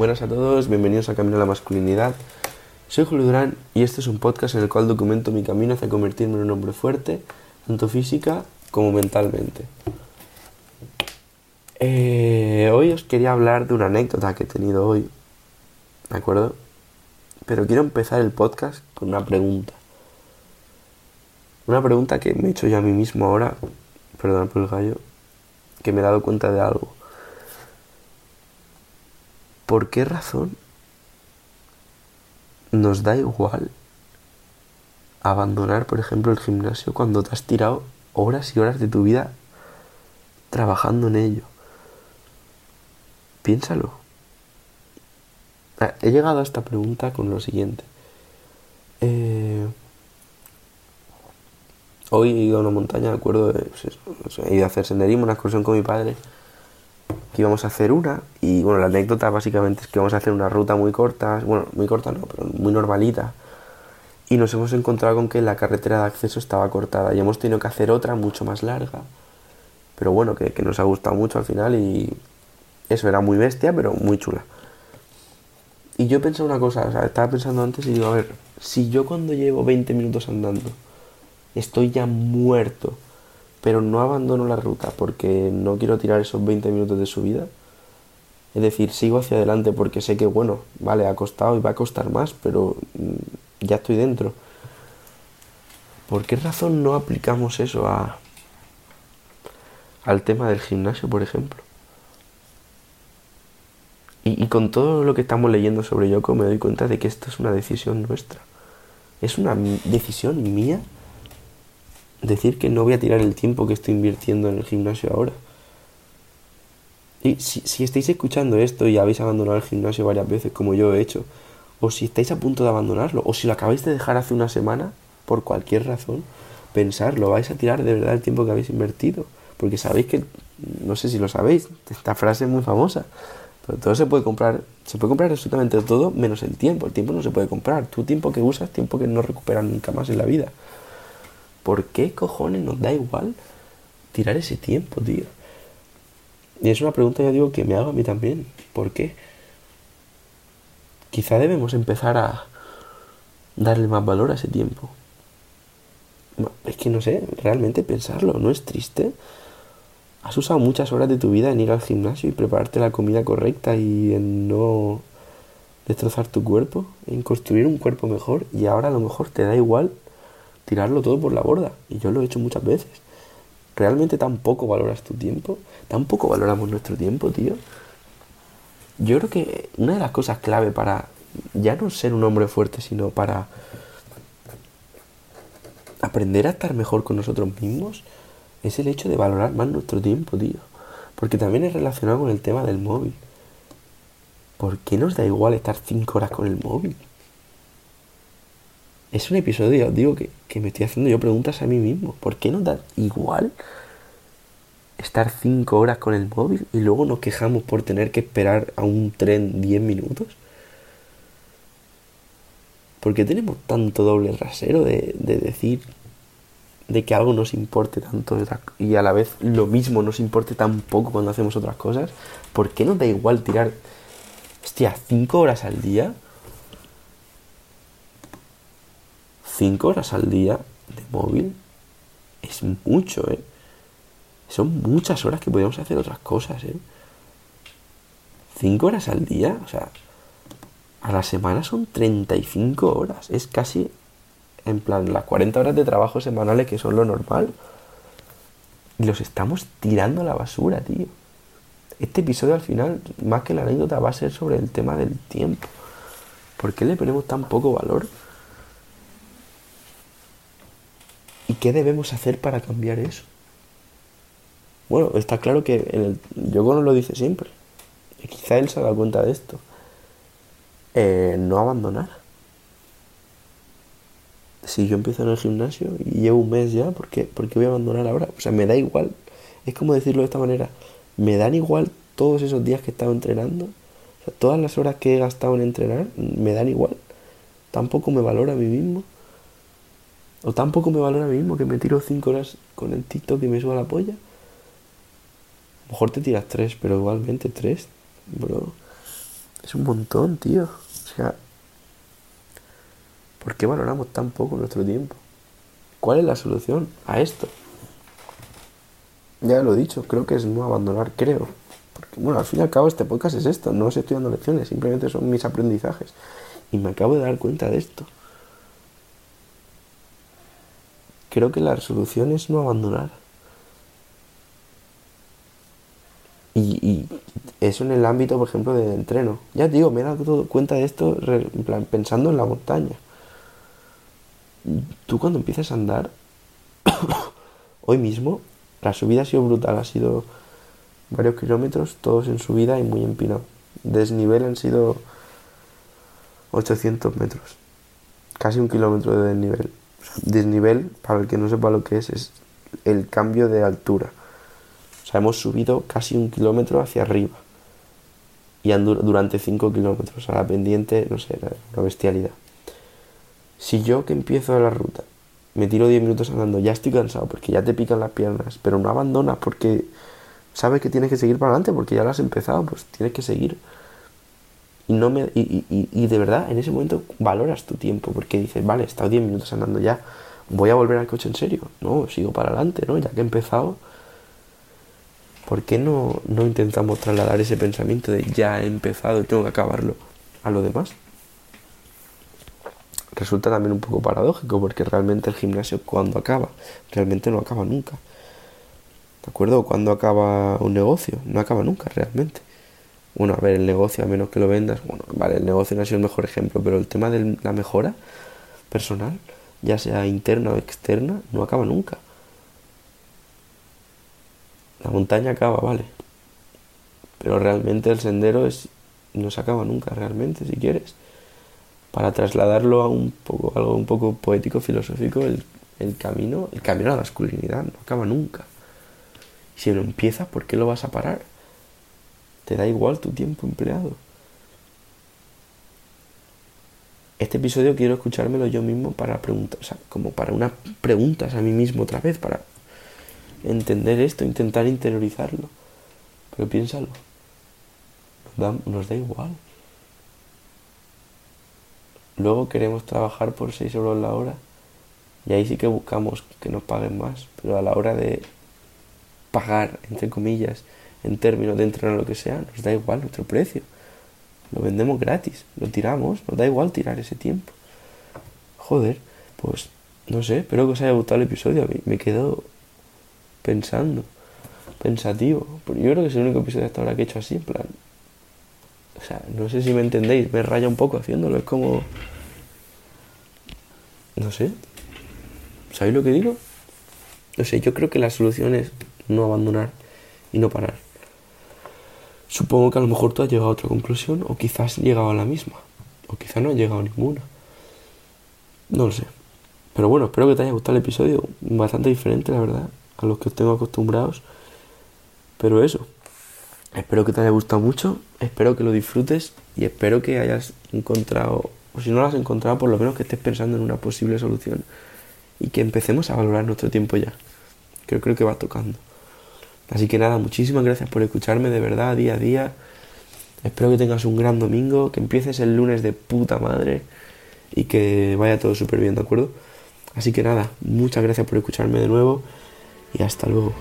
Buenas a todos, bienvenidos a Camino a la Masculinidad. Soy Julio Durán y este es un podcast en el cual documento mi camino hacia convertirme en un hombre fuerte, tanto física como mentalmente. Eh, hoy os quería hablar de una anécdota que he tenido hoy, ¿de acuerdo? Pero quiero empezar el podcast con una pregunta. Una pregunta que me he hecho yo a mí mismo ahora, perdón por el gallo, que me he dado cuenta de algo. ¿Por qué razón nos da igual abandonar, por ejemplo, el gimnasio cuando te has tirado horas y horas de tu vida trabajando en ello? Piénsalo. Ah, he llegado a esta pregunta con lo siguiente. Eh, hoy he ido a una montaña, de acuerdo, pues he ido a hacer senderismo, una excursión con mi padre que íbamos a hacer una y bueno, la anécdota básicamente es que vamos a hacer una ruta muy corta, bueno, muy corta no, pero muy normalita y nos hemos encontrado con que la carretera de acceso estaba cortada y hemos tenido que hacer otra mucho más larga, pero bueno, que, que nos ha gustado mucho al final y eso era muy bestia, pero muy chula. Y yo pensé una cosa, o sea, estaba pensando antes y digo, a ver, si yo cuando llevo 20 minutos andando estoy ya muerto, pero no abandono la ruta porque no quiero tirar esos 20 minutos de subida. Es decir, sigo hacia adelante porque sé que, bueno, vale, ha costado y va a costar más, pero mm, ya estoy dentro. ¿Por qué razón no aplicamos eso a, al tema del gimnasio, por ejemplo? Y, y, con todo lo que estamos leyendo sobre Yoko me doy cuenta de que esto es una decisión nuestra. Es una decisión mía decir que no voy a tirar el tiempo que estoy invirtiendo en el gimnasio ahora. Y si, estáis escuchando esto y habéis abandonado el gimnasio varias veces, como yo he hecho, o si estáis a punto de abandonarlo, o si lo acabáis de dejar hace una semana, por cualquier razón, pensarlo, vais a tirar de verdad el tiempo que habéis invertido. Porque sabéis que, no sé si lo sabéis, esta frase es muy famosa, pero todo se puede comprar, se puede comprar absolutamente todo menos el tiempo. El tiempo no se puede comprar. Tu tiempo que usas, tiempo que no recuperas nunca más en la vida. ¿Por qué cojones nos da igual tirar ese tiempo, tío? Y es una pregunta, ya digo, que me hago a mí también. ¿Por qué? Quizá debemos empezar a darle más valor a ese tiempo. Es que no sé, realmente pensarlo, ¿no es triste? Has usado muchas horas de tu vida en ir al gimnasio y prepararte la comida correcta y en no destrozar tu cuerpo, en construir un cuerpo mejor y ahora a lo mejor te da igual tirarlo todo por la borda. Y yo lo he hecho muchas veces. ¿Realmente tampoco valoras tu tiempo? ¿Tampoco valoramos nuestro tiempo, tío? Yo creo que una de las cosas clave para ya no ser un hombre fuerte, sino para aprender a estar mejor con nosotros mismos, es el hecho de valorar más nuestro tiempo, tío. Porque también es relacionado con el tema del móvil. ¿Por qué nos da igual estar 5 horas con el móvil? es un episodio, digo, que, que, me estoy haciendo yo preguntas a mí mismo. ¿Por qué nos da igual estar cinco horas con el móvil y luego nos quejamos por tener que esperar a un tren 10 minutos? ¿Por qué tenemos tanto doble rasero de, de decir de que algo nos importe tanto y a la vez lo mismo nos importe tan poco cuando hacemos otras cosas? ¿Por qué nos da igual tirar, hostia, cinco horas al día? 5 horas al día de móvil es mucho, ¿eh? Son muchas horas que podríamos hacer otras cosas, ¿eh? 5 horas al día, o sea, a la semana son 35 horas. Es casi, en plan, las 40 horas de trabajo semanales que son lo normal. Y los estamos tirando a la basura, tío. Este episodio al final, más que la anécdota, va a ser sobre el tema del tiempo. ¿Por qué le ponemos tan poco valor? ¿Y qué debemos hacer para cambiar eso? Bueno, está claro que el, Yoko nos lo dice siempre. Quizá él se haga cuenta de esto. Eh, no abandonar. Si yo empiezo en el gimnasio y llevo un mes ya, ¿por qué? ¿por qué voy a abandonar ahora? O sea, me da igual. Es como decirlo de esta manera. Me dan igual todos esos días que he estado entrenando. O sea, todas las horas que he gastado en entrenar, me dan igual. Tampoco me valora a mí mismo. O tampoco me valora a mí mismo que me tiro 5 horas con el TikTok y me suba la polla. A lo mejor te tiras 3, pero igualmente 3, bro. Es un montón, tío. O sea, ¿por qué valoramos tan poco nuestro tiempo? ¿Cuál es la solución a esto? Ya lo he dicho, creo que es no abandonar, creo. Porque, bueno, al fin y al cabo este podcast es esto, no os estoy dando lecciones, simplemente son mis aprendizajes. Y me acabo de dar cuenta de esto. Creo que la solución es no abandonar. Y, eso en el ámbito, por ejemplo, del entreno. Ya digo, me he dado cuenta de esto pensando en la montaña. Tú cuando empiezas a andar, hoy mismo, la subida ha sido brutal, ha sido varios kilómetros, todos en subida y muy empinado. Desnivel han sido 800 metros, casi un kilómetro de desnivel. Desnivel, para el que no sepa lo que es, es el cambio de altura. O sea, hemos subido casi un kilómetro hacia arriba. Y durante 5 kilómetros a la pendiente, no sé, una bestialidad. Si yo que empiezo la ruta me tiro 10 minutos andando, ya estoy cansado porque ya te pican las piernas, pero no abandonas porque sabes que tienes que seguir para adelante porque ya lo has empezado, pues tienes que seguir. Y, no me, y, de verdad, en ese momento valoras tu tiempo porque dices, vale, he estado 10 minutos andando ya, voy a volver al coche en serio. No, sigo para adelante, ¿no? Ya que he empezado, ¿por qué no, no intentamos trasladar ese pensamiento de ya he empezado tengo que acabarlo a lo demás? Resulta también un poco paradójico porque realmente el gimnasio cuando acaba, realmente no acaba nunca. ¿De acuerdo? Cuando acaba un negocio, no acaba nunca realmente. Bueno, a ver, el negocio, a menos que lo vendas, bueno, vale, el negocio no ha sido el mejor ejemplo, pero el tema de la mejora personal, ya sea interna o externa, no acaba nunca. La montaña acaba, vale. Pero realmente el sendero es no se acaba nunca realmente, si quieres. Para trasladarlo a un poco, algo un poco poético, filosófico, el, el camino, el camino a la masculinidad no acaba nunca. Si lo empiezas, ¿por qué lo vas a parar? Te da igual tu tiempo empleado. Este episodio quiero escuchármelo yo mismo para preguntar, o sea, como para unas preguntas a mí mismo otra vez, para entender esto, intentar interiorizarlo. Pero piénsalo, nos da, nos da igual. Luego queremos trabajar por 6 euros la hora y ahí sí que buscamos que nos paguen más, pero a la hora de pagar, entre comillas, en términos de entrenar lo que sea, nos da igual nuestro precio. Lo vendemos gratis, lo tiramos, nos da igual tirar ese tiempo. Joder, pues no sé, espero que os haya gustado el episodio. Me quedo pensando, pensativo. Porque yo creo que es el único episodio hasta ahora que he hecho así, en plan. O sea, no sé si me entendéis, me raya un poco haciéndolo, es como. No sé. ¿Sabéis lo que digo? No sé, yo creo que la solución es no abandonar y no parar. Supongo que a lo mejor tú has llegado a otra conclusión o quizás has llegado a la misma o quizás no has llegado a ninguna. No lo sé. Pero bueno, espero que te haya gustado el episodio. Bastante diferente, la verdad, a los que os tengo acostumbrados. Pero eso. Espero que te haya gustado mucho. Espero que lo disfrutes. Y espero que hayas encontrado, o si no lo has encontrado, por lo menos que estés pensando en una posible solución. Y que empecemos a valorar nuestro tiempo ya. Que creo que va tocando. Así que nada, muchísimas gracias por escucharme de verdad día a día. Espero que tengas un gran domingo, que empieces el lunes de puta madre y que vaya todo súper bien, ¿de acuerdo? Así que nada, muchas gracias por escucharme de nuevo y hasta luego.